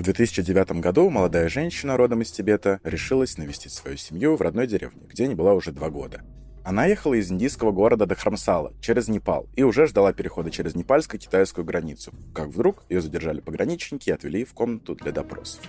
В 2009 году молодая женщина родом из Тибета решилась навестить свою семью в родной деревне, где не была уже два года. Она ехала из индийского города Дахрамсала через Непал и уже ждала перехода через непальско-китайскую границу, как вдруг ее задержали пограничники и отвели в комнату для допросов.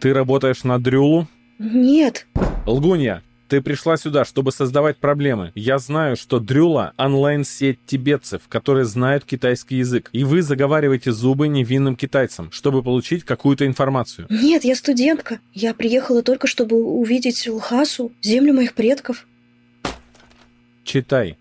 Ты работаешь на Дрюлу? Нет. Лгунья, ты пришла сюда, чтобы создавать проблемы. Я знаю, что Дрюла — онлайн-сеть тибетцев, которые знают китайский язык. И вы заговариваете зубы невинным китайцам, чтобы получить какую-то информацию. Нет, я студентка. Я приехала только, чтобы увидеть Лхасу, землю моих предков. Читай.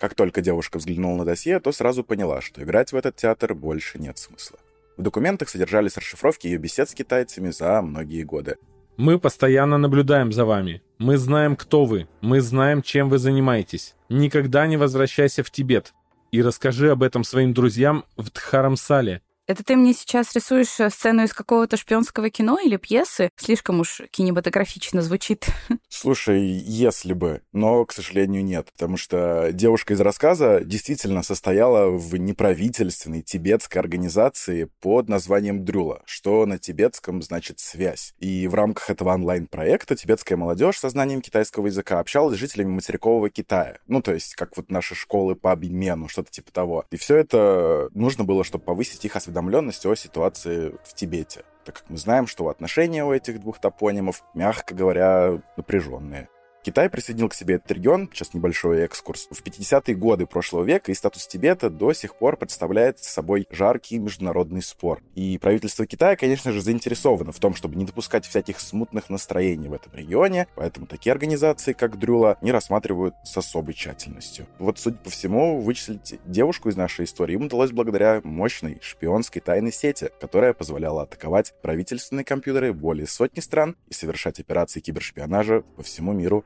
Как только девушка взглянула на досье, то сразу поняла, что играть в этот театр больше нет смысла. В документах содержались расшифровки ее бесед с китайцами за многие годы. Мы постоянно наблюдаем за вами. Мы знаем, кто вы. Мы знаем, чем вы занимаетесь. Никогда не возвращайся в Тибет. И расскажи об этом своим друзьям в Дхарамсале. Это ты мне сейчас рисуешь э, сцену из какого-то шпионского кино или пьесы? Слишком уж кинематографично звучит. Слушай, если бы, но, к сожалению, нет, потому что девушка из рассказа действительно состояла в неправительственной тибетской организации под названием Дрюла, что на тибетском значит «связь». И в рамках этого онлайн-проекта тибетская молодежь со знанием китайского языка общалась с жителями материкового Китая. Ну, то есть, как вот наши школы по обмену, что-то типа того. И все это нужно было, чтобы повысить их осведомленность осведомленность о ситуации в Тибете, так как мы знаем, что отношения у этих двух топонимов, мягко говоря, напряженные. Китай присоединил к себе этот регион, сейчас небольшой экскурс, в 50-е годы прошлого века, и статус Тибета до сих пор представляет собой жаркий международный спор. И правительство Китая, конечно же, заинтересовано в том, чтобы не допускать всяких смутных настроений в этом регионе, поэтому такие организации, как Дрюла, не рассматривают с особой тщательностью. Вот, судя по всему, вычислить девушку из нашей истории им удалось благодаря мощной шпионской тайной сети, которая позволяла атаковать правительственные компьютеры более сотни стран и совершать операции кибершпионажа по всему миру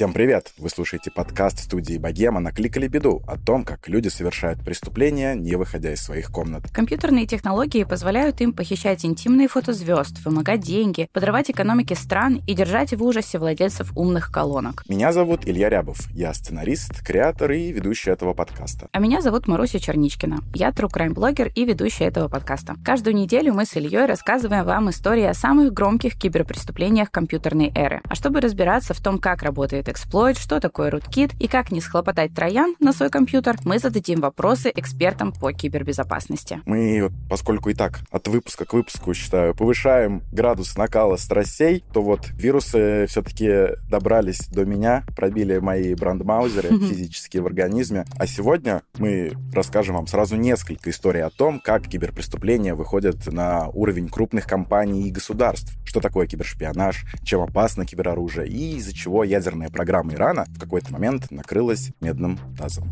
Всем привет! Вы слушаете подкаст студии «Богема» «Накликали беду» о том, как люди совершают преступления, не выходя из своих комнат. Компьютерные технологии позволяют им похищать интимные фото звезд, вымогать деньги, подрывать экономики стран и держать в ужасе владельцев умных колонок. Меня зовут Илья Рябов. Я сценарист, креатор и ведущий этого подкаста. А меня зовут Маруся Черничкина. Я true crime блогер и ведущая этого подкаста. Каждую неделю мы с Ильей рассказываем вам истории о самых громких киберпреступлениях компьютерной эры. А чтобы разбираться в том, как работает эксплойт, что такое rootkit и как не схлопотать троян на свой компьютер, мы зададим вопросы экспертам по кибербезопасности. Мы, поскольку и так от выпуска к выпуску, считаю, повышаем градус накала страстей, то вот вирусы все-таки добрались до меня, пробили мои брандмаузеры физические в организме. А сегодня мы расскажем вам сразу несколько историй о том, как киберпреступления выходят на уровень крупных компаний и государств, что такое кибершпионаж, чем опасно кибероружие и из-за чего ядерная программа Ирана в какой-то момент накрылась медным тазом.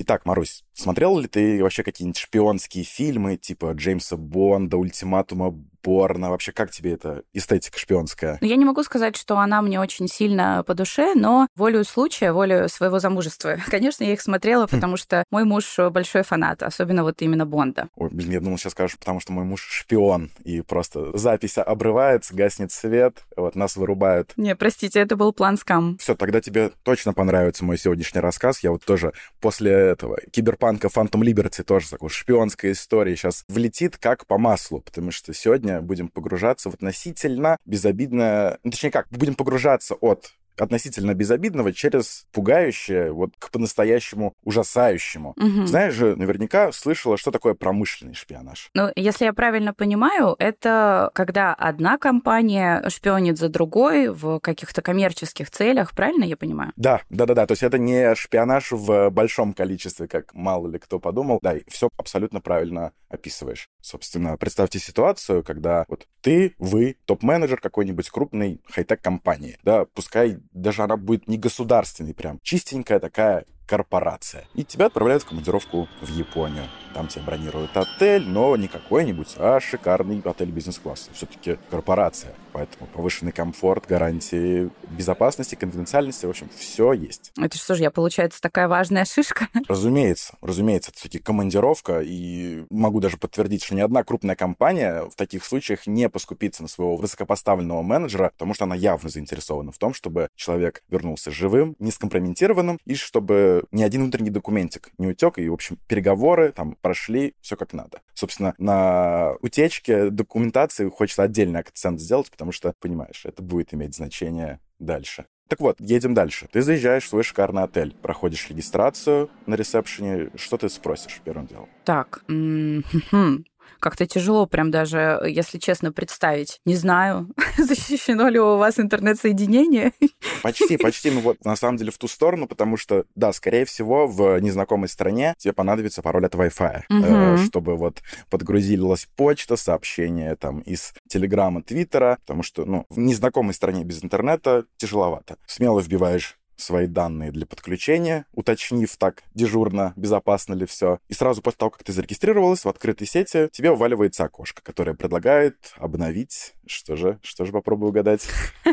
Итак, Марусь, смотрел ли ты вообще какие-нибудь шпионские фильмы типа Джеймса Бонда, Ультиматума порно? Вообще, как тебе эта эстетика шпионская? Ну, я не могу сказать, что она мне очень сильно по душе, но волю случая, волю своего замужества, конечно, я их смотрела, хм. потому что мой муж большой фанат, особенно вот именно Бонда. Ой, блин, я думал, сейчас скажешь, потому что мой муж шпион, и просто запись обрывается, гаснет свет, вот нас вырубают. Не, простите, это был план скам. Все, тогда тебе точно понравится мой сегодняшний рассказ. Я вот тоже после этого киберпанка Phantom Liberty тоже такой шпионская история сейчас влетит как по маслу, потому что сегодня сегодня будем погружаться в относительно безобидное... Ну, точнее как, будем погружаться от относительно безобидного через пугающее, вот к по-настоящему ужасающему. Угу. Знаешь же, наверняка слышала, что такое промышленный шпионаж. Ну, если я правильно понимаю, это когда одна компания шпионит за другой в каких-то коммерческих целях, правильно я понимаю? Да, да, да, да. То есть это не шпионаж в большом количестве, как мало ли кто подумал. Да, и все абсолютно правильно описываешь. Собственно, представьте ситуацию, когда вот ты, вы, топ-менеджер какой-нибудь крупной хай-тек компании, да, пускай даже она будет не государственной прям, чистенькая такая корпорация. И тебя отправляют в командировку в Японию. Там тебе бронируют отель, но не какой-нибудь, а шикарный отель бизнес-класса. Все-таки корпорация. Поэтому повышенный комфорт, гарантии безопасности, конфиденциальности, в общем, все есть. Это что же, я, получается, такая важная шишка? Разумеется, разумеется, это все-таки командировка, и могу даже подтвердить, что ни одна крупная компания в таких случаях не поскупится на своего высокопоставленного менеджера, потому что она явно заинтересована в том, чтобы человек вернулся живым, не скомпрометированным, и чтобы ни один внутренний документик не утек, и, в общем, переговоры там прошли все как надо. Собственно, на утечке документации хочется отдельный акцент сделать, потому что, понимаешь, это будет иметь значение дальше. Так вот, едем дальше. Ты заезжаешь в свой шикарный отель, проходишь регистрацию на ресепшене. Что ты спросишь первым делом? Так, как-то тяжело прям даже, если честно, представить. Не знаю, защищено ли у вас интернет-соединение. Почти, почти. Ну вот, на самом деле, в ту сторону, потому что, да, скорее всего, в незнакомой стране тебе понадобится пароль от Wi-Fi, угу. чтобы вот подгрузилась почта, сообщения там из Телеграма, Твиттера, потому что, ну, в незнакомой стране без интернета тяжеловато. Смело вбиваешь свои данные для подключения, уточнив так дежурно, безопасно ли все. И сразу после того, как ты зарегистрировалась в открытой сети, тебе уваливается окошко, которое предлагает обновить что же? Что же попробую угадать?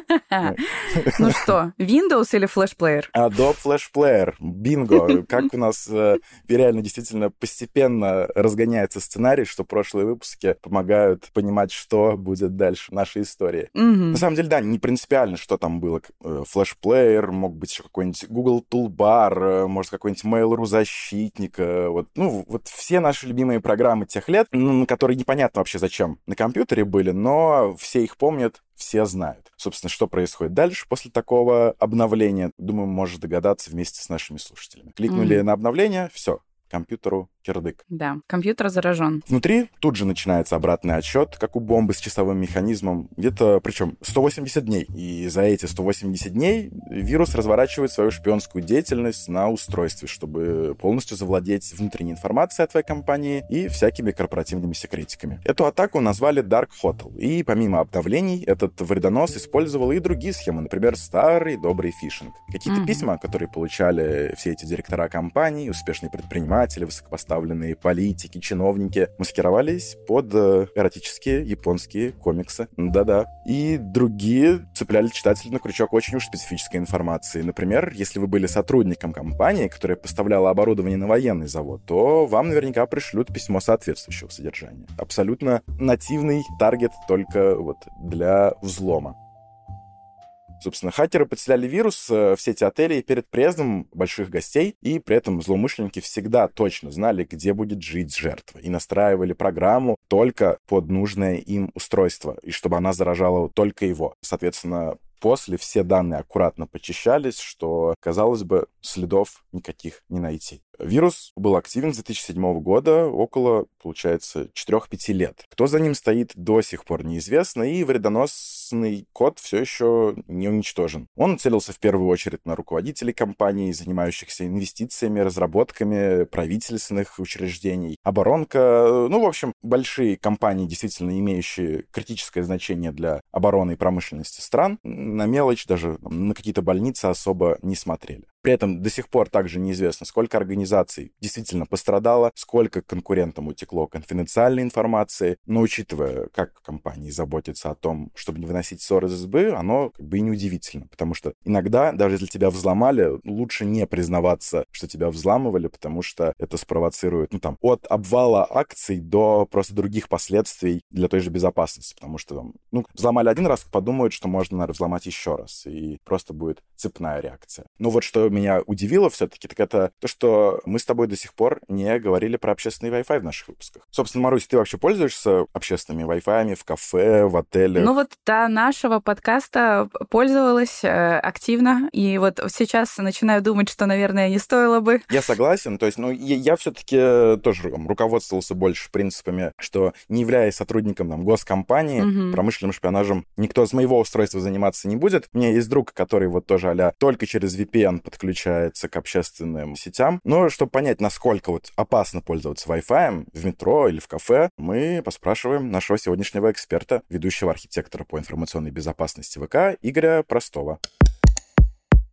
Ну что, Windows или Flash Player? Adobe Flash Player. Бинго. Как у нас э, реально действительно постепенно разгоняется сценарий, что прошлые выпуски помогают понимать, что будет дальше в нашей истории. На самом деле, да, не принципиально, что там было. Э, Flash Player, мог быть еще какой-нибудь Google Toolbar, э, может, какой-нибудь Mail.ru защитник. Вот, ну, вот все наши любимые программы тех лет, которые непонятно вообще зачем на компьютере были, но все их помнят, все знают. Собственно, что происходит дальше после такого обновления, думаю, можешь догадаться вместе с нашими слушателями. Кликнули mm-hmm. на обновление, все, компьютеру кирдык. Да, компьютер заражен. Внутри тут же начинается обратный отсчет, как у бомбы с часовым механизмом. Где-то, причем, 180 дней. И за эти 180 дней вирус разворачивает свою шпионскую деятельность на устройстве, чтобы полностью завладеть внутренней информацией о твоей компании и всякими корпоративными секретиками. Эту атаку назвали Dark Hotel. И помимо обновлений, этот вредонос использовал и другие схемы, например, старый добрый фишинг. Какие-то mm-hmm. письма, которые получали все эти директора компаний, успешные предприниматели, высокопоставленные высокопоставленные политики, чиновники маскировались под э, эротические японские комиксы. Да-да. И другие цепляли читателей на крючок очень уж специфической информации. Например, если вы были сотрудником компании, которая поставляла оборудование на военный завод, то вам наверняка пришлют письмо соответствующего содержания. Абсолютно нативный таргет только вот для взлома. Собственно, хакеры подселяли вирус э, в сети отелей перед приездом больших гостей, и при этом злоумышленники всегда точно знали, где будет жить жертва, и настраивали программу только под нужное им устройство, и чтобы она заражала только его. Соответственно, После все данные аккуратно почищались, что, казалось бы, следов никаких не найти. Вирус был активен с 2007 года, около, получается, 4-5 лет. Кто за ним стоит, до сих пор неизвестно, и вредоносный код все еще не уничтожен. Он целился в первую очередь на руководителей компаний, занимающихся инвестициями, разработками правительственных учреждений, оборонка, ну, в общем, большие компании, действительно имеющие критическое значение для обороны и промышленности стран, на мелочь даже на какие-то больницы особо не смотрели. При этом до сих пор также неизвестно, сколько организаций действительно пострадало, сколько конкурентам утекло конфиденциальной информации. Но учитывая, как компании заботятся о том, чтобы не выносить ссоры из избы, оно как бы и неудивительно. Потому что иногда, даже если тебя взломали, лучше не признаваться, что тебя взламывали, потому что это спровоцирует, ну там, от обвала акций до просто других последствий для той же безопасности. Потому что, ну, взломали один раз, подумают, что можно, наверное, взломать еще раз. И просто будет цепная реакция. Ну вот что меня удивило все-таки, так это то, что мы с тобой до сих пор не говорили про общественный Wi-Fi в наших выпусках. Собственно, Марусь, ты вообще пользуешься общественными Wi-Fi в кафе, в отеле? Ну вот до нашего подкаста пользовалась э, активно, и вот сейчас начинаю думать, что, наверное, не стоило бы. Я согласен, то есть, ну, я, я все-таки тоже там, руководствовался больше принципами, что не являясь сотрудником там, госкомпании, угу. промышленным шпионажем, никто с моего устройства заниматься не будет. У меня есть друг, который вот тоже а только через VPN подключен подключается к общественным сетям. Но чтобы понять, насколько вот опасно пользоваться Wi-Fi в метро или в кафе, мы поспрашиваем нашего сегодняшнего эксперта, ведущего архитектора по информационной безопасности ВК Игоря Простого.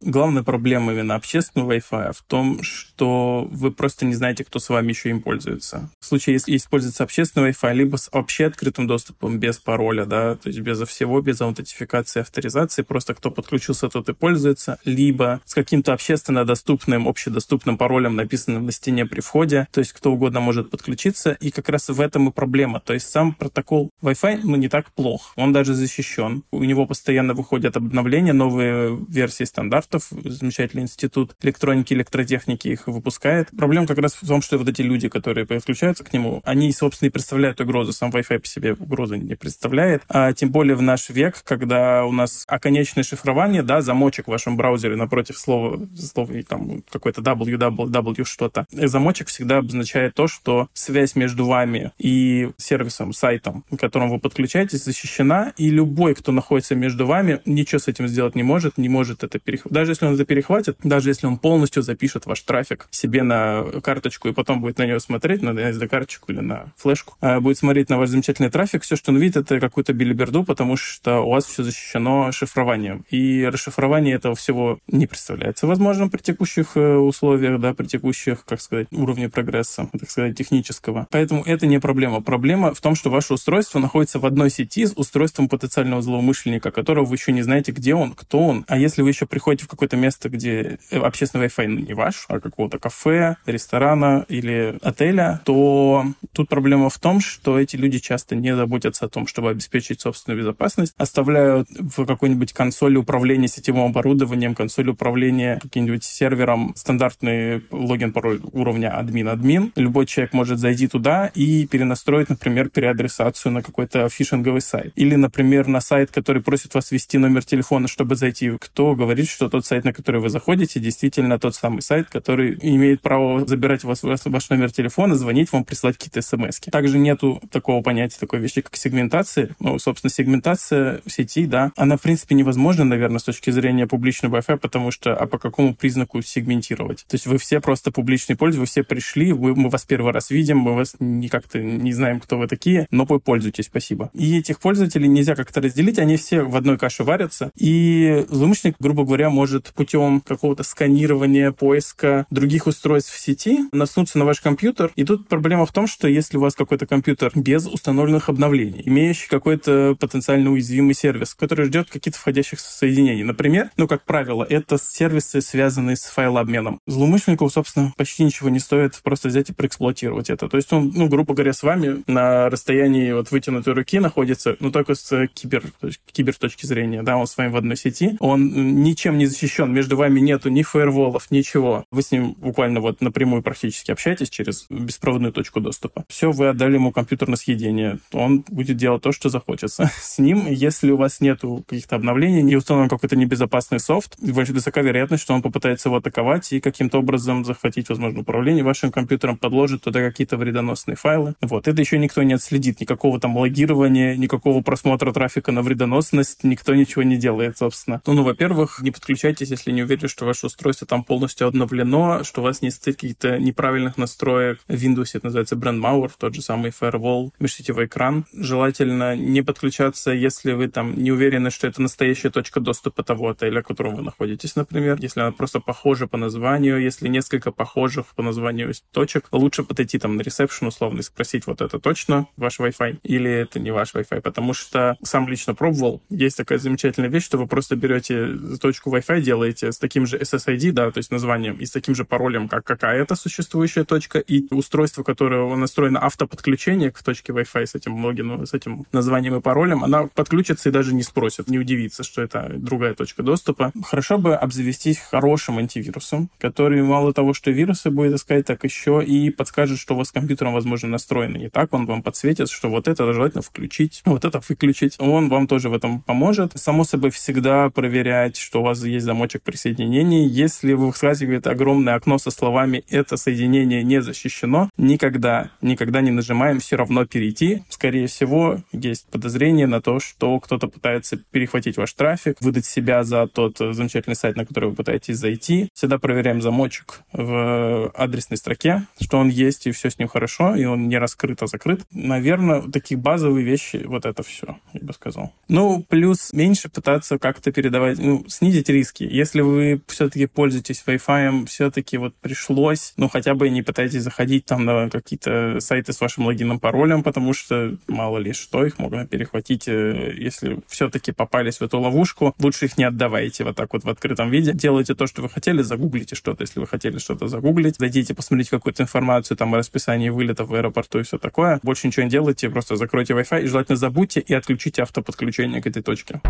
Главная проблема именно общественного Wi-Fi в том, что вы просто не знаете, кто с вами еще им пользуется. В случае, если используется общественный Wi-Fi, либо с вообще открытым доступом, без пароля, да, то есть без всего, без аутентификации, авторизации, просто кто подключился, тот и пользуется, либо с каким-то общественно доступным, общедоступным паролем, написанным на стене при входе, то есть кто угодно может подключиться, и как раз в этом и проблема. То есть сам протокол Wi-Fi, ну, не так плох. Он даже защищен. У него постоянно выходят обновления, новые версии стандартов. Замечательный институт электроники, электротехники их выпускает. Проблема как раз в том, что вот эти люди, которые подключаются к нему, они, собственно, и представляют угрозу. Сам Wi-Fi по себе угрозы не представляет. А тем более в наш век, когда у нас оконечное шифрование, да, замочек в вашем браузере напротив слова, слова там какой-то www что-то. Замочек всегда обозначает то, что связь между вами и сервисом, сайтом, к которому вы подключаетесь, защищена, и любой, кто находится между вами, ничего с этим сделать не может, не может это перехватить. Даже если он это перехватит, даже если он полностью запишет ваш трафик себе на карточку и потом будет на нее смотреть, на SD-карточку или на флешку, а будет смотреть на ваш замечательный трафик, все, что он видит, это какую-то билиберду, потому что у вас все защищено шифрованием. И расшифрование этого всего не представляется возможным при текущих э, условиях, да, при текущих, как сказать, уровне прогресса, так сказать, технического. Поэтому это не проблема. Проблема в том, что ваше устройство находится в одной сети с устройством потенциального злоумышленника, которого вы еще не знаете, где он, кто он. А если вы еще приходите в какое-то место, где э, общественный Wi-Fi ну, не ваш, а какого-то кафе, ресторана или отеля, то тут проблема в том, что эти люди часто не заботятся о том, чтобы обеспечить собственную безопасность, оставляют в какой-нибудь консоли управления сетевым оборудованием, консоли управления каким-нибудь сервером стандартный логин, пароль уровня админ-админ. Любой человек может зайти туда и перенастроить, например, переадресацию на какой-то фишинговый сайт. Или, например, на сайт, который просит вас ввести номер телефона, чтобы зайти. Кто говорит, что тот сайт, на который вы заходите, действительно тот самый сайт, который имеет право забирать у вас ваш номер телефона, звонить вам, присылать какие-то смс. -ки. Также нету такого понятия, такой вещи, как сегментация. Ну, собственно, сегментация сети, да, она, в принципе, невозможна, наверное, с точки зрения публичного Wi-Fi, потому что, а по какому признаку сегментировать? То есть вы все просто публичный пользователь, вы все пришли, вы, мы вас первый раз видим, мы вас не как-то не знаем, кто вы такие, но вы пользуетесь, спасибо. И этих пользователей нельзя как-то разделить, они все в одной каше варятся, и злоумышленник, грубо говоря, может путем какого-то сканирования, поиска других устройств в сети наснуться на ваш компьютер. И тут проблема в том, что если у вас какой-то компьютер без установленных обновлений, имеющий какой-то потенциально уязвимый сервис, который ждет каких-то входящих соединений, например, ну, как правило, это сервисы, связанные с файлообменом. Злоумышленнику, собственно, почти ничего не стоит просто взять и проэксплуатировать это. То есть он, ну, грубо говоря, с вами на расстоянии вот вытянутой руки находится, ну, только с кибер, то есть кибер точки зрения, да, он с вами в одной сети, он ничем не защищен, между вами нету ни фаерволов, ничего. Вы с ним буквально вот напрямую практически общаетесь через беспроводную точку доступа. Все, вы отдали ему компьютер на съедение, он будет делать то, что захочется. С ним, если у вас нету каких-то обновлений, не установлен какой-то небезопасный софт, высока вероятность, что он попытается его атаковать и каким-то образом захватить, возможно, управление вашим компьютером, подложит туда какие-то вредоносные файлы. Вот. Это еще никто не отследит. Никакого там логирования, никакого просмотра трафика на вредоносность, никто ничего не делает, собственно. Ну, ну во-первых, не подключайтесь, если не уверены, что ваше устройство там полностью обновлено, что у вас не стоит каких-то неправильных настроек. В Windows это называется Brand Malware, тот же самый Firewall, межсетевой экран. Желательно не подключаться, если вы там не уверены, что это настоящая точка доступа того отеля, в котором вы находитесь, например. Если она просто похожа по названию, если несколько похожих по названию точек, лучше подойти там на ресепшн условно и спросить, вот это точно ваш Wi-Fi или это не ваш Wi-Fi, потому что сам лично пробовал. Есть такая замечательная вещь, что вы просто берете точку Wi-Fi, делаете с таким же SSID, да, то есть названием, и с таким же паролем, как какая-то существующая точка, и устройство, которое настроено автоподключение к точке Wi-Fi с этим логином, с этим названием и паролем, она подключится и даже не спросит, не удивится, что это другая точка доступа. Хорошо бы обзавестись хорошим антивирусом, который мало того, что вирусы будет искать, так еще и подскажет, что у вас с компьютером, возможно, настроено не так, он вам подсветит, что вот это желательно включить, вот это выключить. Он вам тоже в этом поможет. Само собой, всегда проверять, что у вас есть замочек присоединения. Если вы высказываете огромное окно со словами «это соединение не защищено», никогда, никогда не нажимаем «все равно перейти». Скорее всего, есть подозрение на то, что кто-то пытается перехватить ваш трафик, выдать себя за тот замечательный сайт, на который вы пытаетесь зайти. Всегда проверяем замочек в адресной строке, что он есть, и все с ним хорошо, и он не раскрыт, а закрыт. Наверное, такие базовые вещи, вот это все, я бы сказал. Ну, плюс меньше пытаться как-то передавать, ну, снизить риски риски. Если вы все-таки пользуетесь Wi-Fi, все-таки вот пришлось, ну, хотя бы не пытайтесь заходить там на какие-то сайты с вашим логином, паролем, потому что мало ли что, их можно перехватить. Э, если все-таки попались в эту ловушку, лучше их не отдавайте вот так вот в открытом виде. Делайте то, что вы хотели, загуглите что-то, если вы хотели что-то загуглить. Зайдите, посмотрите какую-то информацию там о расписании вылетов в аэропорту и все такое. Больше ничего не делайте, просто закройте Wi-Fi и желательно забудьте и отключите автоподключение к этой точке.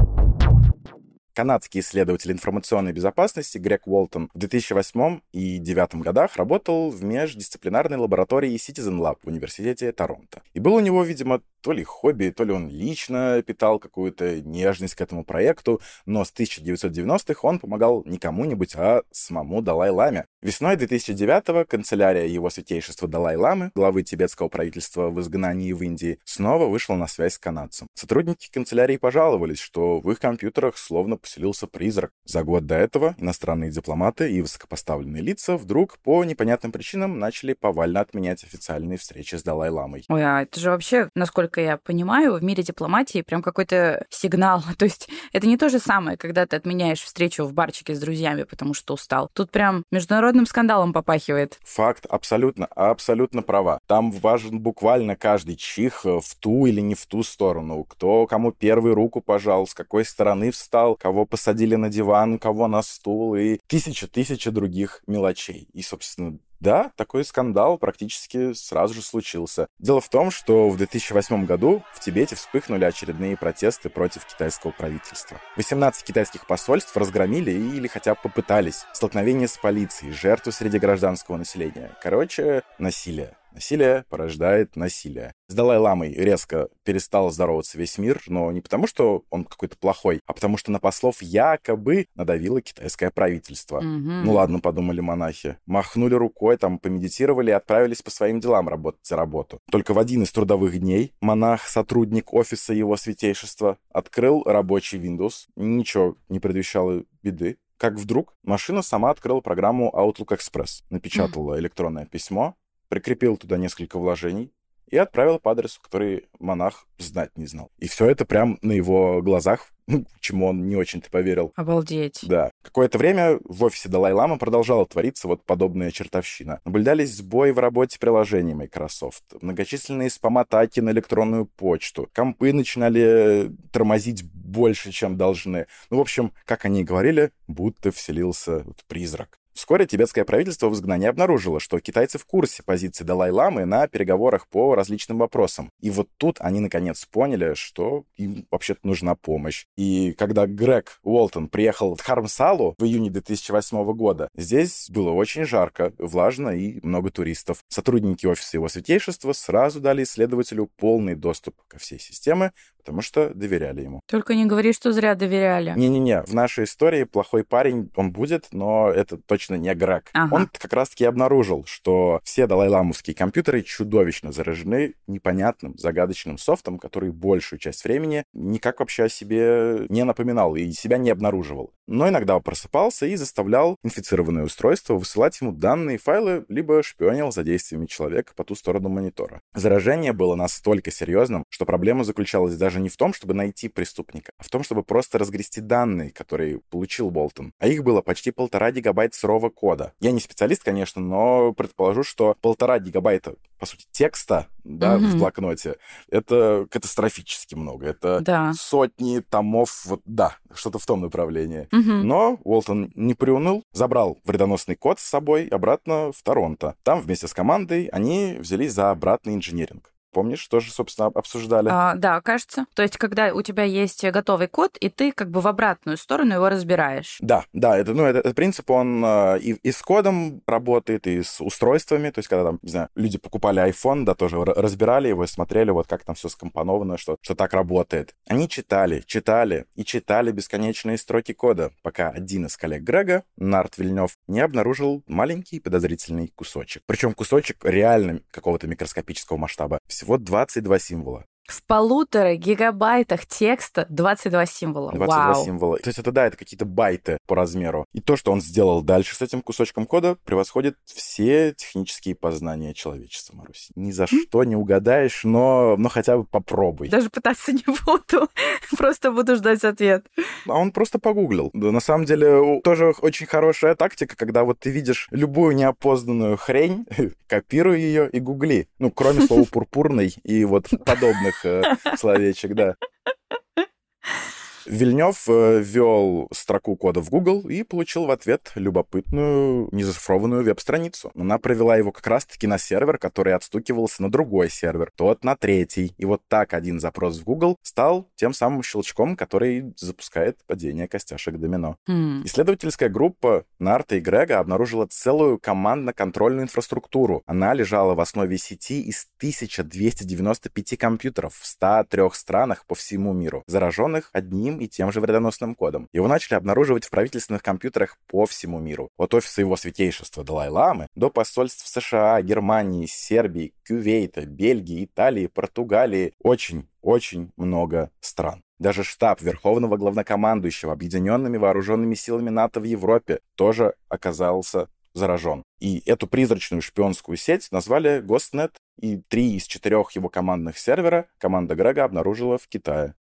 Канадский исследователь информационной безопасности Грег Уолтон в 2008 и 2009 годах работал в междисциплинарной лаборатории Citizen Lab в университете Торонто. И был у него, видимо, то ли хобби, то ли он лично питал какую-то нежность к этому проекту, но с 1990-х он помогал не кому-нибудь, а самому Далай-Ламе. Весной 2009-го канцелярия его святейшества Далай-Ламы, главы тибетского правительства в изгнании в Индии, снова вышла на связь с канадцем. Сотрудники канцелярии пожаловались, что в их компьютерах словно поселился призрак. За год до этого иностранные дипломаты и высокопоставленные лица вдруг по непонятным причинам начали повально отменять официальные встречи с Далай-Ламой. Ой, а это же вообще, насколько я понимаю, в мире дипломатии прям какой-то сигнал. То есть это не то же самое, когда ты отменяешь встречу в барчике с друзьями, потому что устал. Тут прям международным скандалом попахивает. Факт, абсолютно, абсолютно права. Там важен буквально каждый чих э, в ту или не в ту сторону. Кто кому первый руку пожал, с какой стороны встал, кого посадили на диван, кого на стул и тысяча-тысяча других мелочей. И, собственно, да, такой скандал практически сразу же случился. Дело в том, что в 2008 году в Тибете вспыхнули очередные протесты против китайского правительства. 18 китайских посольств разгромили или хотя бы попытались. Столкновение с полицией, жертвы среди гражданского населения. Короче, насилие. Насилие порождает насилие. С Далай-ламой резко перестал здороваться весь мир, но не потому, что он какой-то плохой, а потому что на послов якобы надавило китайское правительство. Угу. Ну ладно, подумали монахи. Махнули рукой, там помедитировали и отправились по своим делам работать за работу. Только в один из трудовых дней монах, сотрудник офиса его святейшества, открыл рабочий Windows. Ничего не предвещало беды как вдруг машина сама открыла программу Outlook Express, напечатала электронное письмо, прикрепил туда несколько вложений и отправил по адресу, который монах знать не знал. И все это прям на его глазах, ну, чему он не очень-то поверил. Обалдеть. Да. Какое-то время в офисе Далай-Лама продолжала твориться вот подобная чертовщина. Наблюдались сбои в работе приложений Microsoft, многочисленные спам-атаки на электронную почту, компы начинали тормозить больше, чем должны. Ну, в общем, как они и говорили, будто вселился вот призрак. Вскоре тибетское правительство в изгнании обнаружило, что китайцы в курсе позиции Далай-ламы на переговорах по различным вопросам. И вот тут они наконец поняли, что им вообще-то нужна помощь. И когда Грег Уолтон приехал в Хармсалу в июне 2008 года, здесь было очень жарко, влажно и много туристов. Сотрудники офиса его святейшества сразу дали исследователю полный доступ ко всей системе, потому что доверяли ему. Только не говори, что зря доверяли. Не-не-не, в нашей истории плохой парень, он будет, но это точно не Грег. Ага. Он как раз-таки обнаружил, что все далай-ламовские компьютеры чудовищно заражены непонятным, загадочным софтом, который большую часть времени никак вообще о себе не напоминал и себя не обнаруживал. Но иногда просыпался и заставлял инфицированное устройство высылать ему данные файлы, либо шпионил за действиями человека по ту сторону монитора. Заражение было настолько серьезным, что проблема заключалась даже даже не в том, чтобы найти преступника, а в том, чтобы просто разгрести данные, которые получил Болтон. А их было почти полтора гигабайт сырого кода. Я не специалист, конечно, но предположу, что полтора гигабайта, по сути, текста да, mm-hmm. в блокноте, это катастрофически много. Это да. сотни томов, вот да, что-то в том направлении. Mm-hmm. Но Уолтон не приуныл, забрал вредоносный код с собой обратно в Торонто. Там вместе с командой они взялись за обратный инженеринг. Помнишь, что же, собственно, обсуждали? А, да, кажется. То есть, когда у тебя есть готовый код, и ты как бы в обратную сторону его разбираешь. Да, да, это, ну, это, этот принцип, он э, и, и с кодом работает, и с устройствами. То есть, когда там, не знаю, люди покупали iPhone, да, тоже разбирали его, смотрели, вот как там все скомпоновано, что, что так работает. Они читали, читали и читали бесконечные строки кода, пока один из коллег Грега, Нарт Вильнев, не обнаружил маленький подозрительный кусочек. Причем кусочек реально какого-то микроскопического масштаба всего 22 символа. В полутора гигабайтах текста 22 символа. 22 Вау. символа. То есть это, да, это какие-то байты по размеру. И то, что он сделал дальше с этим кусочком кода, превосходит все технические познания человечества, Марусь. Ни за что не угадаешь, но, но хотя бы попробуй. Даже пытаться не буду. Просто буду ждать ответ. А он просто погуглил. Да, на самом деле, тоже очень хорошая тактика, когда вот ты видишь любую неопознанную хрень, копируй ее и гугли. Ну, кроме слова пурпурный и вот подобных словечек, да. Вильнев э, ввел строку кода в Google и получил в ответ любопытную незашифрованную веб-страницу. Она провела его как раз-таки на сервер, который отстукивался на другой сервер, тот на третий. И вот так один запрос в Google стал тем самым щелчком, который запускает падение костяшек домино. Хм. Исследовательская группа Нарта и Грега обнаружила целую командно-контрольную инфраструктуру. Она лежала в основе сети из 1295 компьютеров в 103 странах по всему миру, зараженных одним и тем же вредоносным кодом. Его начали обнаруживать в правительственных компьютерах по всему миру. От офиса его святейшества Далай-Ламы до посольств США, Германии, Сербии, Кувейта, Бельгии, Италии, Португалии. Очень, очень много стран. Даже штаб Верховного Главнокомандующего Объединенными Вооруженными Силами НАТО в Европе тоже оказался заражен. И эту призрачную шпионскую сеть назвали Гостнет, и три из четырех его командных сервера команда Грега обнаружила в Китае.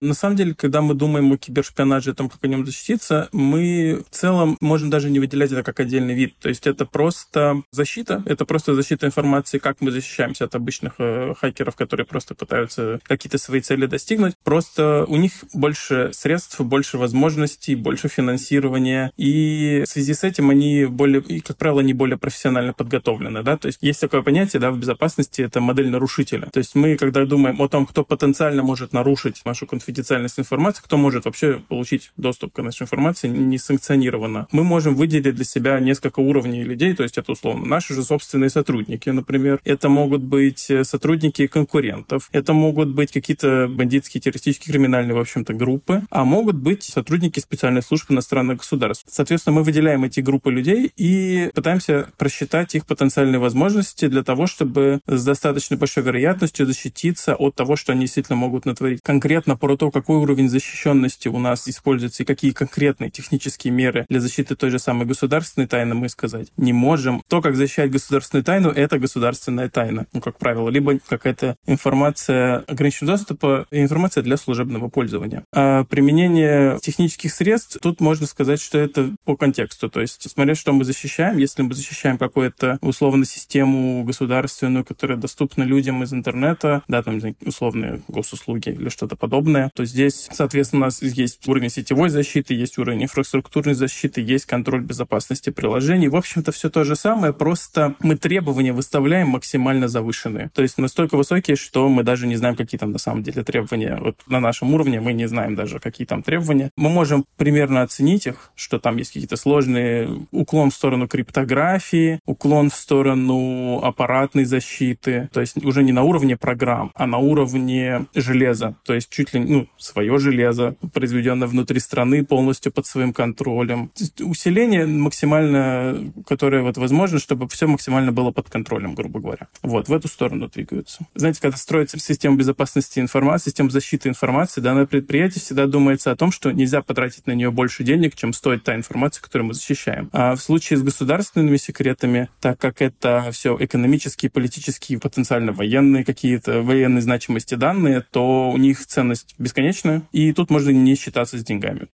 На самом деле, когда мы думаем о кибершпионаже, о том, как о нем защититься, мы в целом можем даже не выделять это как отдельный вид. То есть это просто защита, это просто защита информации, как мы защищаемся от обычных э, хакеров, которые просто пытаются какие-то свои цели достигнуть. Просто у них больше средств, больше возможностей, больше финансирования, и в связи с этим они более, и, как правило, они более профессионально подготовлены. Да? То есть есть такое понятие да, в безопасности, это модель нарушителя. То есть мы, когда думаем о том, кто потенциально может нарушить нашу конфиденциальность информации, кто может вообще получить доступ к нашей информации несанкционированно, мы можем выделить для себя несколько уровней людей, то есть это условно наши же собственные сотрудники, например, это могут быть э, сотрудники конкурентов, это могут быть какие-то бандитские, террористические, криминальные, в общем-то, группы, а могут быть сотрудники специальных служб иностранных государств. Соответственно, мы выделяем эти группы людей и пытаемся просчитать их потенциальные возможности для того, чтобы с достаточно большой вероятностью защититься от того, что они действительно могут натворить. Конкретно про то, какой уровень защищенности у нас используется и какие конкретные технические меры для защиты той же самой государственной тайны, мы сказать не можем. То, как защищать государственную тайну, это государственная тайна, ну, как правило, либо какая-то информация ограниченного доступа, информация для служебного пользования. А применение технических средств, тут можно сказать, что это по контексту, то есть смотря что мы защищаем, если мы защищаем какую-то условно систему государственную, которая доступна людям из интернета, да, там условные госуслуги или что-то подобное, то здесь, соответственно, у нас есть уровень сетевой защиты, есть уровень инфраструктурной защиты, есть контроль безопасности приложений. В общем-то, все то же самое, просто мы требования выставляем максимально завышенные. То есть настолько высокие, что мы даже не знаем, какие там на самом деле требования. Вот на нашем уровне мы не знаем даже, какие там требования. Мы можем примерно оценить их, что там есть какие-то сложные уклон в сторону криптографии, уклон в сторону аппаратной защиты, то есть уже не на уровне программ, а на уровне железа, то есть чуть ли ну, свое железо, произведенное внутри страны, полностью под своим контролем. Усиление максимально, которое вот возможно, чтобы все максимально было под контролем, грубо говоря. Вот, в эту сторону двигаются. Знаете, когда строится система безопасности информации, система защиты информации, да, на предприятии всегда думается о том, что нельзя потратить на нее больше денег, чем стоит та информация, которую мы защищаем. А в случае с государственными секретами, так как это все экономические, политические, потенциально военные какие-то, военной значимости данные, то у них ценность бесконечная, и тут можно не считаться с деньгами.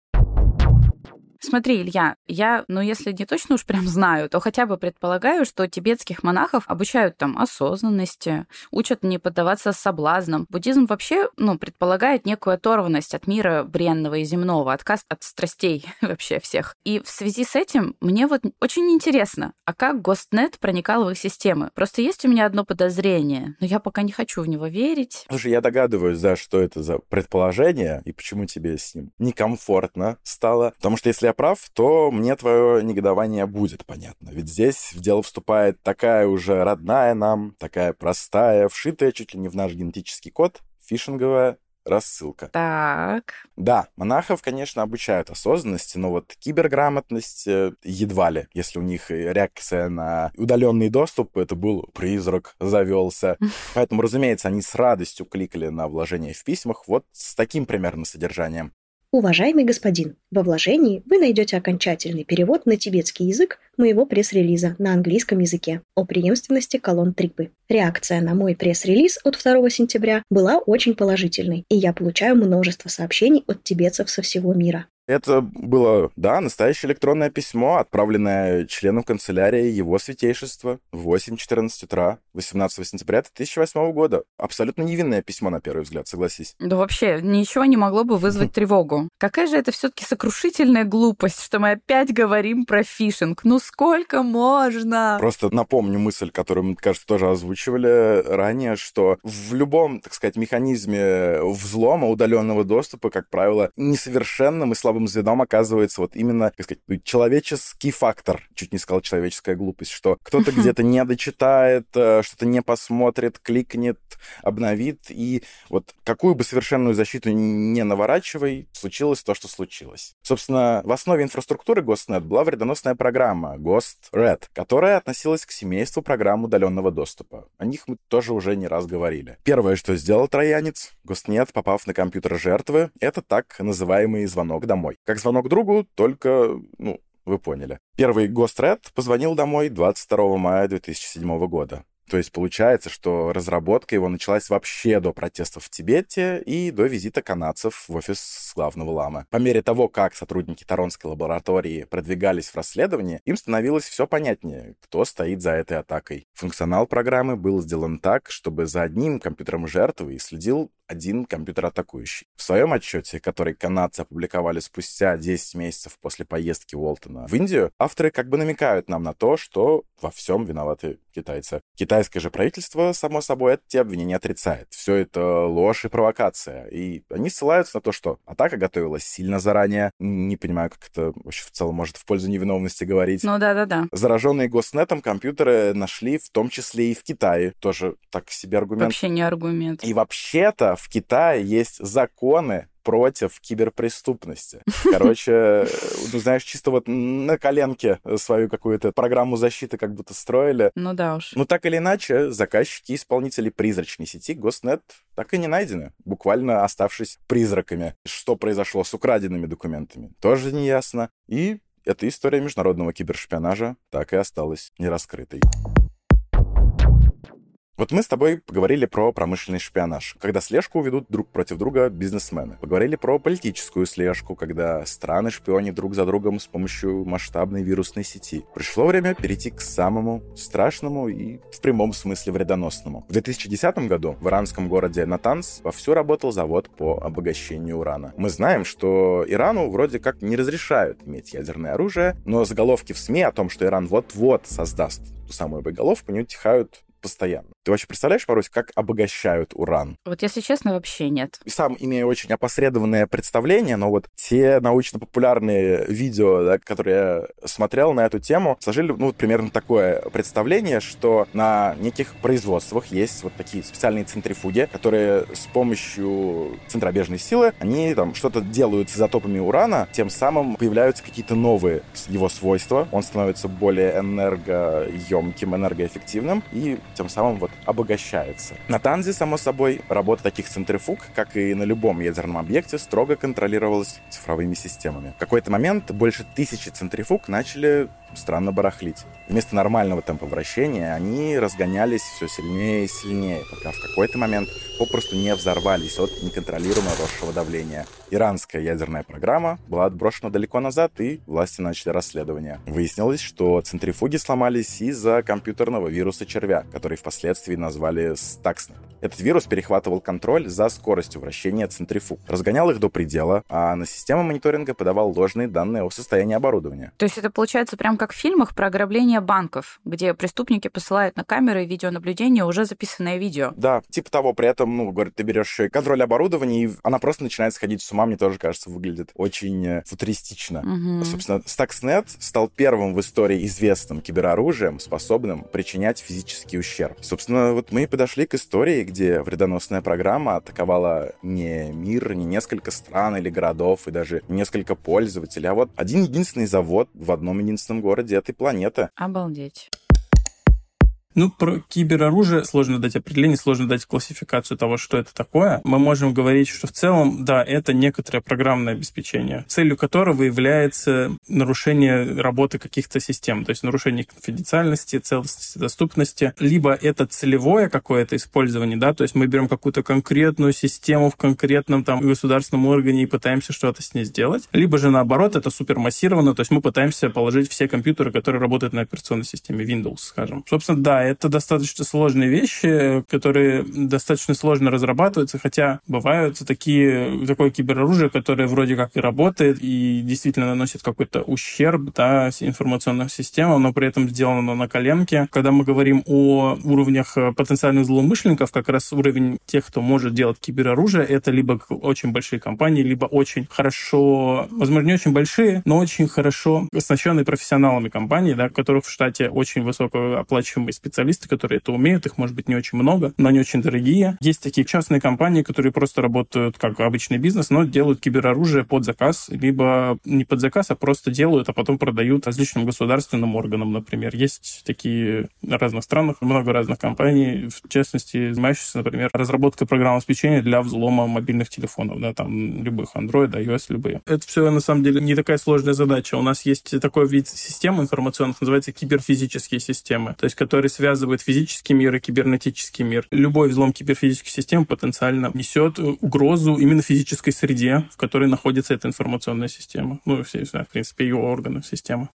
Смотри, Илья, я, ну, если не точно уж прям знаю, то хотя бы предполагаю, что тибетских монахов обучают там осознанности, учат не поддаваться соблазнам. Буддизм вообще, ну, предполагает некую оторванность от мира бренного и земного, отказ от страстей вообще всех. И в связи с этим мне вот очень интересно, а как Гостнет проникал в их системы? Просто есть у меня одно подозрение, но я пока не хочу в него верить. Слушай, я догадываюсь, да, что это за предположение и почему тебе с ним некомфортно стало. Потому что если я прав, то мне твое негодование будет понятно. Ведь здесь в дело вступает такая уже родная нам, такая простая, вшитая чуть ли не в наш генетический код, фишинговая рассылка. Так. Да, монахов, конечно, обучают осознанности, но вот киберграмотность э, едва ли. Если у них реакция на удаленный доступ, это был призрак, завелся. Поэтому, разумеется, они с радостью кликали на вложение в письмах вот с таким примерно содержанием. Уважаемый господин, во вложении вы найдете окончательный перевод на тибетский язык моего пресс-релиза на английском языке о преемственности колонн Трипы. Реакция на мой пресс-релиз от 2 сентября была очень положительной, и я получаю множество сообщений от тибетцев со всего мира. Это было, да, настоящее электронное письмо, отправленное членом канцелярии Его Святейшества в 8.14 утра 18 сентября 2008 года. Абсолютно невинное письмо, на первый взгляд, согласись. Да вообще, ничего не могло бы вызвать тревогу. Какая же это все таки сокрушительная глупость, что мы опять говорим про фишинг. Ну сколько можно? Просто напомню мысль, которую мы, кажется, тоже озвучивали ранее, что в любом, так сказать, механизме взлома удаленного доступа, как правило, несовершенным и слабым слабым звеном оказывается вот именно, как сказать, человеческий фактор, чуть не сказал человеческая глупость, что кто-то где-то не дочитает, э, что-то не посмотрит, кликнет, обновит, и вот какую бы совершенную защиту не наворачивай, случилось то, что случилось. Собственно, в основе инфраструктуры GhostNet была вредоносная программа GhostRed, которая относилась к семейству программ удаленного доступа. О них мы тоже уже не раз говорили. Первое, что сделал троянец, GhostNet, попав на компьютер жертвы, это так называемый звонок домой домой. Как звонок другу, только, ну, вы поняли. Первый Гостред позвонил домой 22 мая 2007 года. То есть получается, что разработка его началась вообще до протестов в Тибете и до визита канадцев в офис главного лама. По мере того, как сотрудники Таронской лаборатории продвигались в расследовании, им становилось все понятнее, кто стоит за этой атакой. Функционал программы был сделан так, чтобы за одним компьютером жертвы следил один компьютер атакующий. В своем отчете, который канадцы опубликовали спустя 10 месяцев после поездки Уолтона в Индию, авторы как бы намекают нам на то, что во всем виноваты китайцы. Китайское же правительство, само собой, эти обвинения отрицает. Все это ложь и провокация. И они ссылаются на то, что атака готовилась сильно заранее. Не понимаю, как это вообще в целом может в пользу невиновности говорить. Ну да-да-да. Зараженные госнетом компьютеры нашли в том числе и в Китае. Тоже так себе аргумент. Вообще не аргумент. И вообще-то в Китае есть законы против киберпреступности. Короче, ну, знаешь, чисто вот на коленке свою какую-то программу защиты как будто строили. Ну да уж. Ну так или иначе, заказчики и исполнители призрачной сети Госнет так и не найдены, буквально оставшись призраками. Что произошло с украденными документами, тоже не ясно. И эта история международного кибершпионажа так и осталась нераскрытой. Вот мы с тобой поговорили про промышленный шпионаж, когда слежку ведут друг против друга бизнесмены. Поговорили про политическую слежку, когда страны шпионят друг за другом с помощью масштабной вирусной сети. Пришло время перейти к самому страшному и в прямом смысле вредоносному. В 2010 году в иранском городе Натанс вовсю работал завод по обогащению урана. Мы знаем, что Ирану вроде как не разрешают иметь ядерное оружие, но заголовки в СМИ о том, что Иран вот-вот создаст ту самую боеголовку, не утихают постоянно. Ты вообще представляешь, Марусь, как обогащают уран? Вот если честно, вообще нет. Сам имею очень опосредованное представление, но вот те научно-популярные видео, да, которые я смотрел на эту тему, сложили, ну, вот примерно такое представление, что на неких производствах есть вот такие специальные центрифуги, которые с помощью центробежной силы, они там что-то делают с изотопами урана, тем самым появляются какие-то новые его свойства, он становится более энергоемким, энергоэффективным, и тем самым вот обогащается. На Танзе, само собой, работа таких центрифуг, как и на любом ядерном объекте, строго контролировалась цифровыми системами. В какой-то момент больше тысячи центрифуг начали странно барахлить. Вместо нормального темпа вращения они разгонялись все сильнее и сильнее, пока в какой-то момент попросту не взорвались от неконтролируемого росшего давления. Иранская ядерная программа была отброшена далеко назад, и власти начали расследование. Выяснилось, что центрифуги сломались из-за компьютерного вируса червя, который впоследствии назвали Stuxnet. Этот вирус перехватывал контроль за скоростью вращения центрифуг, разгонял их до предела, а на систему мониторинга подавал ложные данные о состоянии оборудования. То есть это получается прям как в фильмах про ограбление банков, где преступники посылают на камеры и видеонаблюдение уже записанное видео. Да, типа того, при этом, ну, говорит, ты берешь контроль оборудования, и она просто начинает сходить с ума, мне тоже кажется, выглядит очень э, футуристично. Угу. Собственно, Stuxnet стал первым в истории известным кибероружием, способным причинять физический ущерб. Собственно, вот мы и подошли к истории, где вредоносная программа атаковала не мир, не несколько стран или городов, и даже несколько пользователей, а вот один единственный завод в одном единственном городе этой планеты. Обалдеть. Ну, про кибероружие сложно дать определение, сложно дать классификацию того, что это такое. Мы можем говорить, что в целом, да, это некоторое программное обеспечение, целью которого является нарушение работы каких-то систем, то есть нарушение конфиденциальности, целостности, доступности. Либо это целевое какое-то использование, да, то есть мы берем какую-то конкретную систему в конкретном там государственном органе и пытаемся что-то с ней сделать. Либо же наоборот, это супермассированно, то есть мы пытаемся положить все компьютеры, которые работают на операционной системе Windows, скажем. Собственно, да, это достаточно сложные вещи, которые достаточно сложно разрабатываются, хотя бывают такие, такое кибероружие, которое вроде как и работает, и действительно наносит какой-то ущерб да, информационным системам, но при этом сделано на коленке. Когда мы говорим о уровнях э, потенциальных злоумышленников, как раз уровень тех, кто может делать кибероружие, это либо очень большие компании, либо очень хорошо, возможно, не очень большие, но очень хорошо оснащенные профессионалами компании, да, которых в штате очень высокооплачиваемые специалисты специалисты, которые это умеют, их может быть не очень много, но они очень дорогие. Есть такие частные компании, которые просто работают как обычный бизнес, но делают кибероружие под заказ, либо не под заказ, а просто делают, а потом продают различным государственным органам, например. Есть такие в разных странах, много разных компаний, в частности, занимающихся, например, разработкой программ обеспечения для взлома мобильных телефонов, да, там любых Android, iOS, любые. Это все, на самом деле, не такая сложная задача. У нас есть такой вид систем информационных, называется киберфизические системы, то есть которые связывает физический мир и кибернетический мир. Любой взлом киберфизической системы потенциально несет угрозу именно физической среде, в которой находится эта информационная система. Ну, все, в принципе, ее органы системы.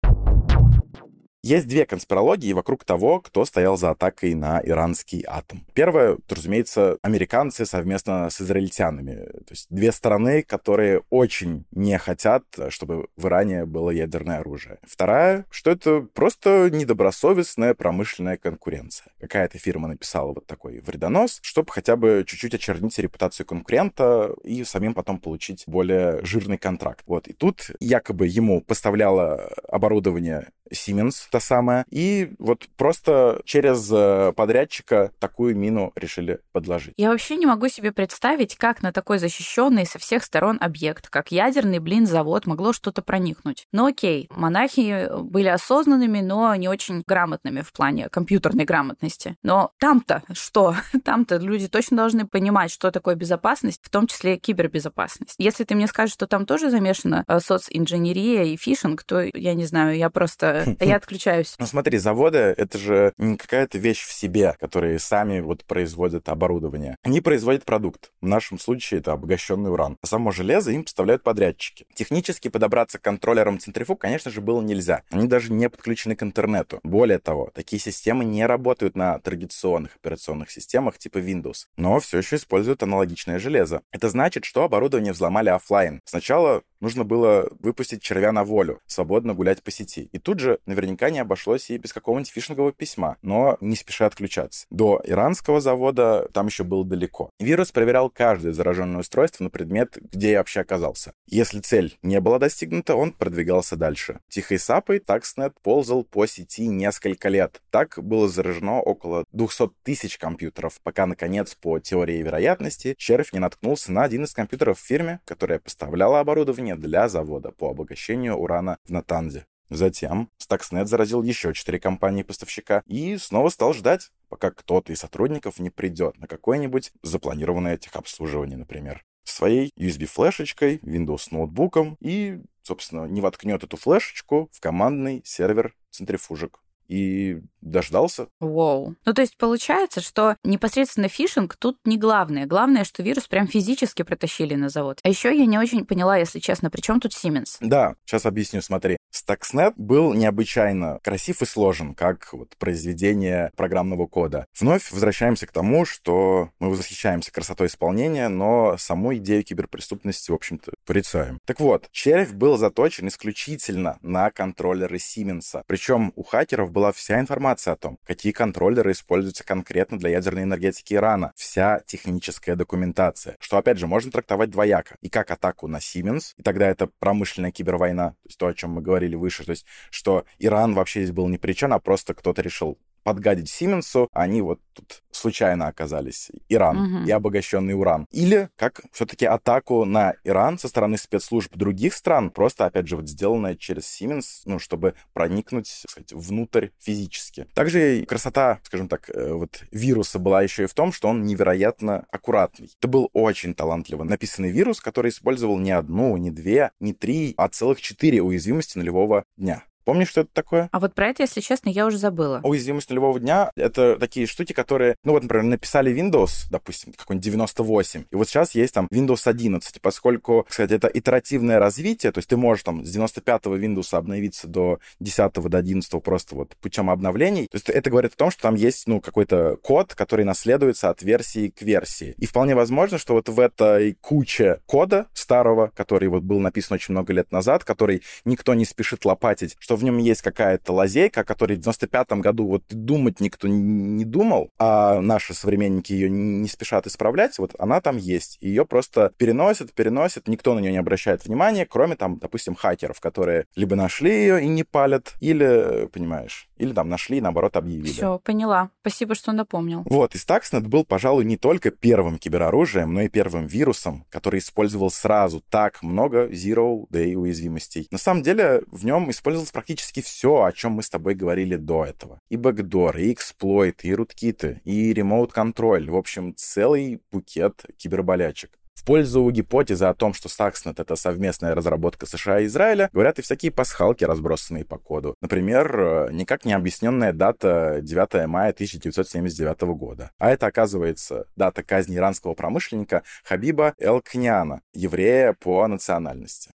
Есть две конспирологии вокруг того, кто стоял за атакой на иранский атом. Первое, разумеется, американцы совместно с израильтянами. То есть две страны, которые очень не хотят, чтобы в Иране было ядерное оружие. Вторая, что это просто недобросовестная промышленная конкуренция. Какая-то фирма написала вот такой вредонос, чтобы хотя бы чуть-чуть очернить репутацию конкурента и самим потом получить более жирный контракт. Вот. И тут якобы ему поставляло оборудование Siemens, та самая, и вот просто через э, подрядчика такую мину решили подложить. Я вообще не могу себе представить, как на такой защищенный со всех сторон объект, как ядерный, блин, завод, могло что-то проникнуть. Ну окей, монахи были осознанными, но не очень грамотными в плане компьютерной грамотности. Но там-то что? Там-то люди точно должны понимать, что такое безопасность, в том числе кибербезопасность. Если ты мне скажешь, что там тоже замешана э, социнженерия и фишинг, то я не знаю, я просто я отключаюсь. Ну смотри, заводы — это же не какая-то вещь в себе, которые сами вот производят оборудование. Они производят продукт. В нашем случае это обогащенный уран. А само железо им поставляют подрядчики. Технически подобраться к контроллерам центрифуг, конечно же, было нельзя. Они даже не подключены к интернету. Более того, такие системы не работают на традиционных операционных системах типа Windows, но все еще используют аналогичное железо. Это значит, что оборудование взломали офлайн. Сначала нужно было выпустить червя на волю, свободно гулять по сети. И тут же наверняка не обошлось и без какого-нибудь фишингового письма, но не спеша отключаться. До иранского завода там еще было далеко. Вирус проверял каждое зараженное устройство на предмет, где я вообще оказался. Если цель не была достигнута, он продвигался дальше. Тихой сапой Такснет ползал по сети несколько лет. Так было заражено около 200 тысяч компьютеров, пока, наконец, по теории вероятности, червь не наткнулся на один из компьютеров в фирме, которая поставляла оборудование для завода по обогащению урана в Натанзе. Затем Stuxnet заразил еще четыре компании-поставщика и снова стал ждать, пока кто-то из сотрудников не придет на какое-нибудь запланированное техобслуживание, например, своей USB-флешечкой, Windows ноутбуком и, собственно, не воткнет эту флешечку в командный сервер центрифужек и дождался. Воу. Ну, то есть получается, что непосредственно фишинг тут не главное. Главное, что вирус прям физически протащили на завод. А еще я не очень поняла, если честно, при чем тут Siemens? Да, сейчас объясню, смотри. Stuxnet был необычайно красив и сложен, как вот произведение программного кода. Вновь возвращаемся к тому, что мы восхищаемся красотой исполнения, но саму идею киберпреступности, в общем-то, порицаем. Так вот, червь был заточен исключительно на контроллеры Siemens. Причем у хакеров была вся информация о том, какие контроллеры используются конкретно для ядерной энергетики Ирана, вся техническая документация, что, опять же, можно трактовать двояко. И как атаку на Siemens, и тогда это промышленная кибервойна, то есть то, о чем мы говорили выше, то есть что Иран вообще здесь был ни при чем, а просто кто-то решил подгадить Сименсу, они вот тут случайно оказались Иран угу. и обогащенный уран. Или как все-таки атаку на Иран со стороны спецслужб других стран, просто, опять же, вот сделанная через Siemens, ну, чтобы проникнуть, так сказать, внутрь физически. Также красота, скажем так, э, вот вируса была еще и в том, что он невероятно аккуратный. Это был очень талантливо написанный вирус, который использовал не одну, не две, не три, а целых четыре уязвимости нулевого дня. Помнишь, что это такое? А вот про это, если честно, я уже забыла. Уязвимость нулевого дня — это такие штуки, которые, ну вот, например, написали Windows, допустим, какой-нибудь 98, и вот сейчас есть там Windows 11, поскольку, кстати, это итеративное развитие, то есть ты можешь там с 95-го Windows обновиться до 10-го, до 11 просто вот путем обновлений. То есть это говорит о том, что там есть, ну, какой-то код, который наследуется от версии к версии. И вполне возможно, что вот в этой куче кода старого, который вот был написан очень много лет назад, который никто не спешит лопатить, что что в нем есть какая-то лазейка, о которой в 95-м году вот думать никто не думал, а наши современники ее не спешат исправлять, вот она там есть. Ее просто переносят, переносят, никто на нее не обращает внимания, кроме там, допустим, хакеров, которые либо нашли ее и не палят, или, понимаешь, или там нашли и, наоборот, объявили. Все, поняла. Спасибо, что напомнил. Вот, и Stuxnet был, пожалуй, не только первым кибероружием, но и первым вирусом, который использовал сразу так много Zero Day уязвимостей. На самом деле, в нем использовалось практически все, о чем мы с тобой говорили до этого. И бэкдор, и эксплойт, и руткиты, и ремоут-контроль. В общем, целый букет киберболячек. В пользу гипотезы о том, что Stuxnet — это совместная разработка США и Израиля, говорят и всякие пасхалки, разбросанные по коду. Например, э, никак не объясненная дата 9 мая 1979 года. А это, оказывается, дата казни иранского промышленника Хабиба Элкняна, еврея по национальности.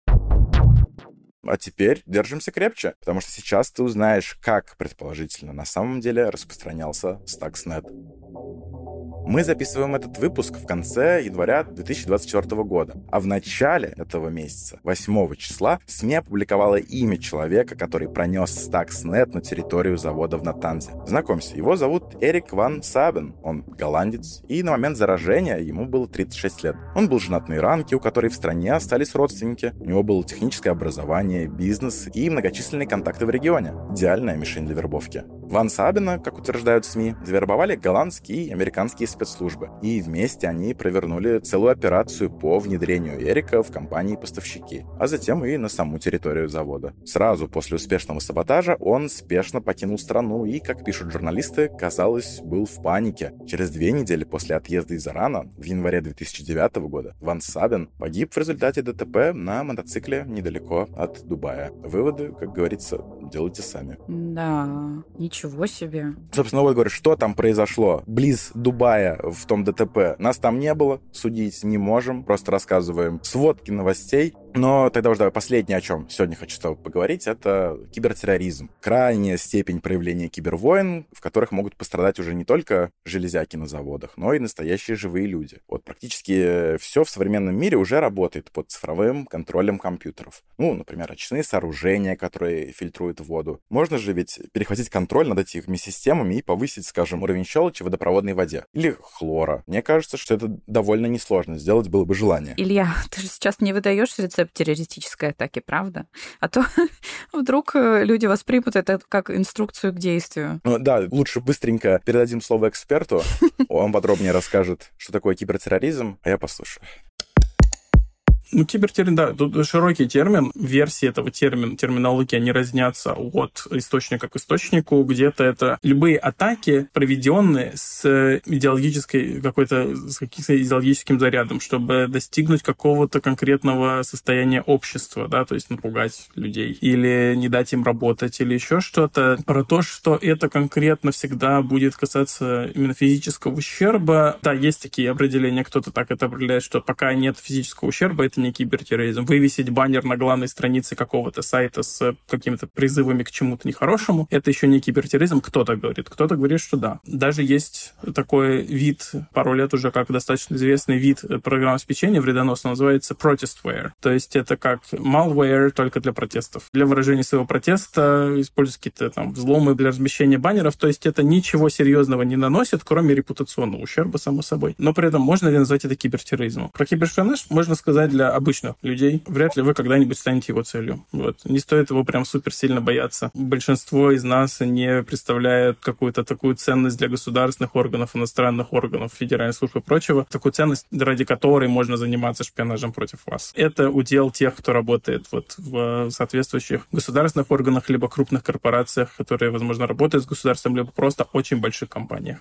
А теперь держимся крепче, потому что сейчас ты узнаешь, как, предположительно, на самом деле распространялся Stuxnet. Мы записываем этот выпуск в конце января 2024 года, а в начале этого месяца, 8 числа, СМИ опубликовала имя человека, который пронес Stuxnet на территорию завода в Натанзе. Знакомься, его зовут Эрик Ван Сабен, он голландец, и на момент заражения ему было 36 лет. Он был женат на иранке, у которой в стране остались родственники, у него было техническое образование, бизнес и многочисленные контакты в регионе. Идеальная мишень для вербовки. Ван Сабина, как утверждают СМИ, завербовали голландские и американские спецслужбы. И вместе они провернули целую операцию по внедрению Эрика в компании-поставщики, а затем и на саму территорию завода. Сразу после успешного саботажа он спешно покинул страну и, как пишут журналисты, казалось, был в панике. Через две недели после отъезда из Ирана, в январе 2009 года, Ван Сабин погиб в результате ДТП на мотоцикле недалеко от Дубая. Выводы, как говорится, делайте сами. Да, ничего себе. Собственно, вот говорю, что там произошло близ Дубая в том ДТП. Нас там не было, судить не можем, просто рассказываем сводки новостей. Но тогда уже давай последнее, о чем сегодня хочу с тобой поговорить, это кибертерроризм. Крайняя степень проявления кибервойн, в которых могут пострадать уже не только железяки на заводах, но и настоящие живые люди. Вот практически все в современном мире уже работает под цифровым контролем компьютеров. Ну, например, очные сооружения, которые фильтруют воду. Можно же ведь перехватить контроль над этими системами и повысить, скажем, уровень щелочи в водопроводной воде. Или хлора. Мне кажется, что это довольно несложно сделать было бы желание. Илья, ты же сейчас не выдаешь концепт террористической атаки, правда? А то вдруг э, люди воспримут это как инструкцию к действию. Ну, да, лучше быстренько передадим слово эксперту, он подробнее расскажет, что такое кибертерроризм, а я послушаю. Ну, кибертермин, да, тут широкий термин. Версии этого термина, терминологии, они разнятся от источника к источнику. Где-то это любые атаки, проведенные с идеологической какой-то, с каким-то идеологическим зарядом, чтобы достигнуть какого-то конкретного состояния общества, да, то есть напугать людей или не дать им работать или еще что-то. Про то, что это конкретно всегда будет касаться именно физического ущерба. Да, есть такие определения, кто-то так это определяет, что пока нет физического ущерба, это не кибертерроризм. Вывесить баннер на главной странице какого-то сайта с какими-то призывами к чему-то нехорошему, это еще не кибертерроризм. Кто-то говорит. Кто-то говорит, что да. Даже есть такой вид, пару лет уже как достаточно известный вид программ обеспечения вредоносного, называется protestware. То есть это как malware только для протестов. Для выражения своего протеста используют какие-то там взломы для размещения баннеров. То есть это ничего серьезного не наносит, кроме репутационного ущерба, само собой. Но при этом можно ли назвать это кибертерроризмом? Про кибершпионаж можно сказать для обычных людей, вряд ли вы когда-нибудь станете его целью. Вот. Не стоит его прям супер сильно бояться. Большинство из нас не представляет какую-то такую ценность для государственных органов, иностранных органов, федеральных служб и прочего, такую ценность, ради которой можно заниматься шпионажем против вас. Это удел тех, кто работает вот в соответствующих государственных органах, либо крупных корпорациях, которые, возможно, работают с государством, либо просто очень больших компаниях.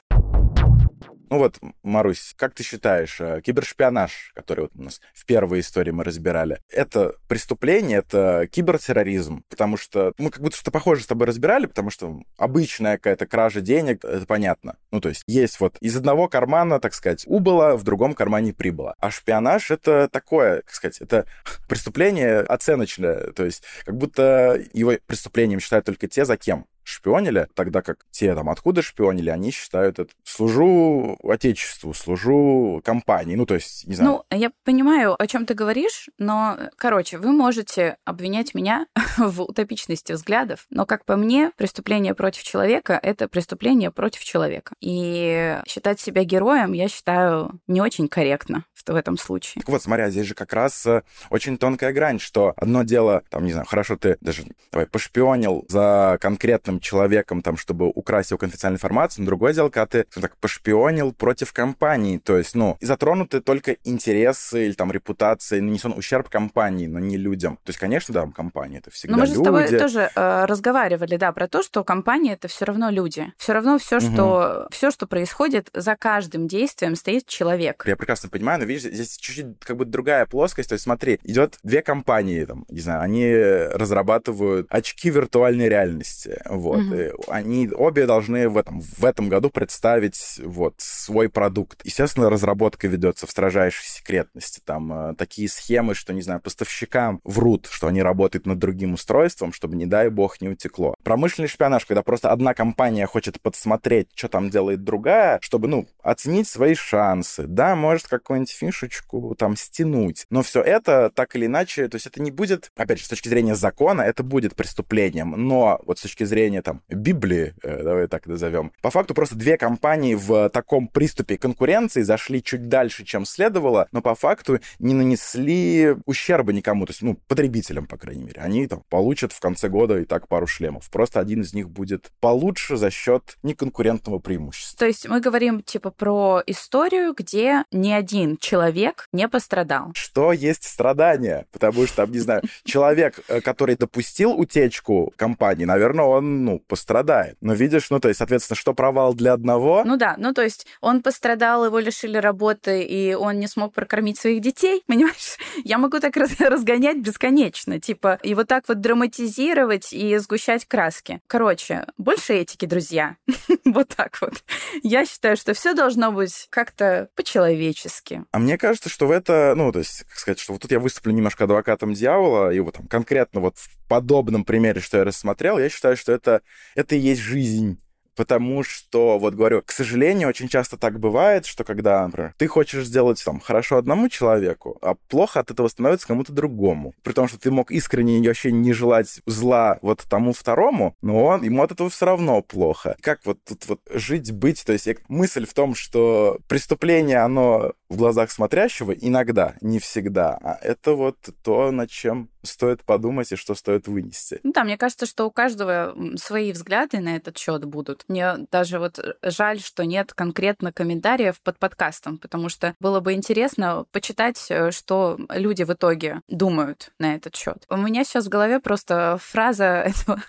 Ну вот, Марусь, как ты считаешь, э, кибершпионаж, который вот у нас в первой истории мы разбирали, это преступление, это кибертерроризм? Потому что мы как будто что похоже с тобой разбирали, потому что обычная какая-то кража денег, это понятно. Ну, то есть есть вот из одного кармана, так сказать, убыло, в другом кармане прибыло. А шпионаж — это такое, как сказать, это преступление оценочное. То есть как будто его преступлением считают только те, за кем шпионили, тогда как те там откуда шпионили, они считают это служу отечеству, служу компании, ну то есть, не знаю. Ну, я понимаю, о чем ты говоришь, но, короче, вы можете обвинять меня в утопичности взглядов, но, как по мне, преступление против человека — это преступление против человека. И считать себя героем, я считаю, не очень корректно в этом случае. Так вот, смотря, здесь же как раз э, очень тонкая грань, что одно дело, там, не знаю, хорошо, ты даже, давай, пошпионил за конкретным человеком, там, чтобы украсть его конфиденциальную информацию, но другое дело, когда ты, так, пошпионил против компании, то есть, ну, и затронуты только интересы или там репутация, нанесен ущерб компании, но не людям. То есть, конечно, да, компания это всегда Но мы же люди. с тобой тоже э, разговаривали, да, про то, что компания это все равно люди. Все равно все, что угу. все, что происходит, за каждым действием стоит человек. Я прекрасно понимаю, но видишь, здесь чуть-чуть как бы другая плоскость. То есть, смотри, идет две компании, там, не знаю, они разрабатывают очки виртуальной реальности. Вот вот. Угу. Они обе должны в этом, в этом году представить вот свой продукт. Естественно, разработка ведется в строжайшей секретности. Там э, такие схемы, что, не знаю, поставщикам врут, что они работают над другим устройством, чтобы, не дай бог, не утекло. Промышленный шпионаж, когда просто одна компания хочет подсмотреть, что там делает другая, чтобы, ну, оценить свои шансы. Да, может какую-нибудь фишечку там стянуть. Но все это так или иначе, то есть это не будет, опять же, с точки зрения закона, это будет преступлением. Но вот с точки зрения издания там Библии, э, давай так назовем. По факту просто две компании в таком приступе конкуренции зашли чуть дальше, чем следовало, но по факту не нанесли ущерба никому, то есть, ну, потребителям, по крайней мере. Они там получат в конце года и так пару шлемов. Просто один из них будет получше за счет неконкурентного преимущества. То есть мы говорим, типа, про историю, где ни один человек не пострадал. Что есть страдания? Потому что, там, не знаю, человек, э, который допустил утечку компании, наверное, он ну, пострадает. Но видишь, ну, то есть, соответственно, что провал для одного... Ну да, ну, то есть он пострадал, его лишили работы, и он не смог прокормить своих детей, понимаешь? Я могу так разгонять бесконечно, типа, и вот так вот драматизировать и сгущать краски. Короче, больше этики, друзья. вот так вот. Я считаю, что все должно быть как-то по-человечески. А мне кажется, что в это, ну, то есть, как сказать, что вот тут я выступлю немножко адвокатом дьявола, и вот там конкретно вот в подобном примере, что я рассмотрел, я считаю, что это это и есть жизнь потому что, вот говорю, к сожалению, очень часто так бывает, что когда, например, ты хочешь сделать там хорошо одному человеку, а плохо от этого становится кому-то другому. При том, что ты мог искренне вообще не желать зла вот тому второму, но он, ему от этого все равно плохо. Как вот тут вот жить, быть, то есть мысль в том, что преступление, оно в глазах смотрящего иногда, не всегда, а это вот то, над чем стоит подумать и что стоит вынести. Ну да, мне кажется, что у каждого свои взгляды на этот счет будут. Мне даже вот э, жаль, что нет конкретно комментариев под подкастом, потому что было бы интересно почитать, э, что люди в итоге думают на этот счет. У меня сейчас в голове просто фраза этого,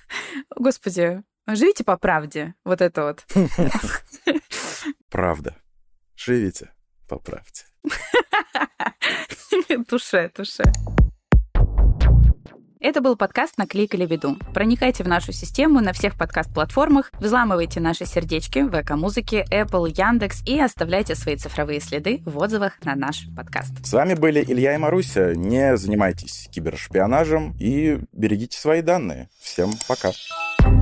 господи, живите по правде, вот это вот. Правда. Живите по правде. Туше, туше. Это был подкаст «Наклейкали беду». Проникайте в нашу систему на всех подкаст-платформах, взламывайте наши сердечки в Эко-музыке, Apple, Яндекс и оставляйте свои цифровые следы в отзывах на наш подкаст. С вами были Илья и Маруся. Не занимайтесь кибершпионажем и берегите свои данные. Всем пока. Пока.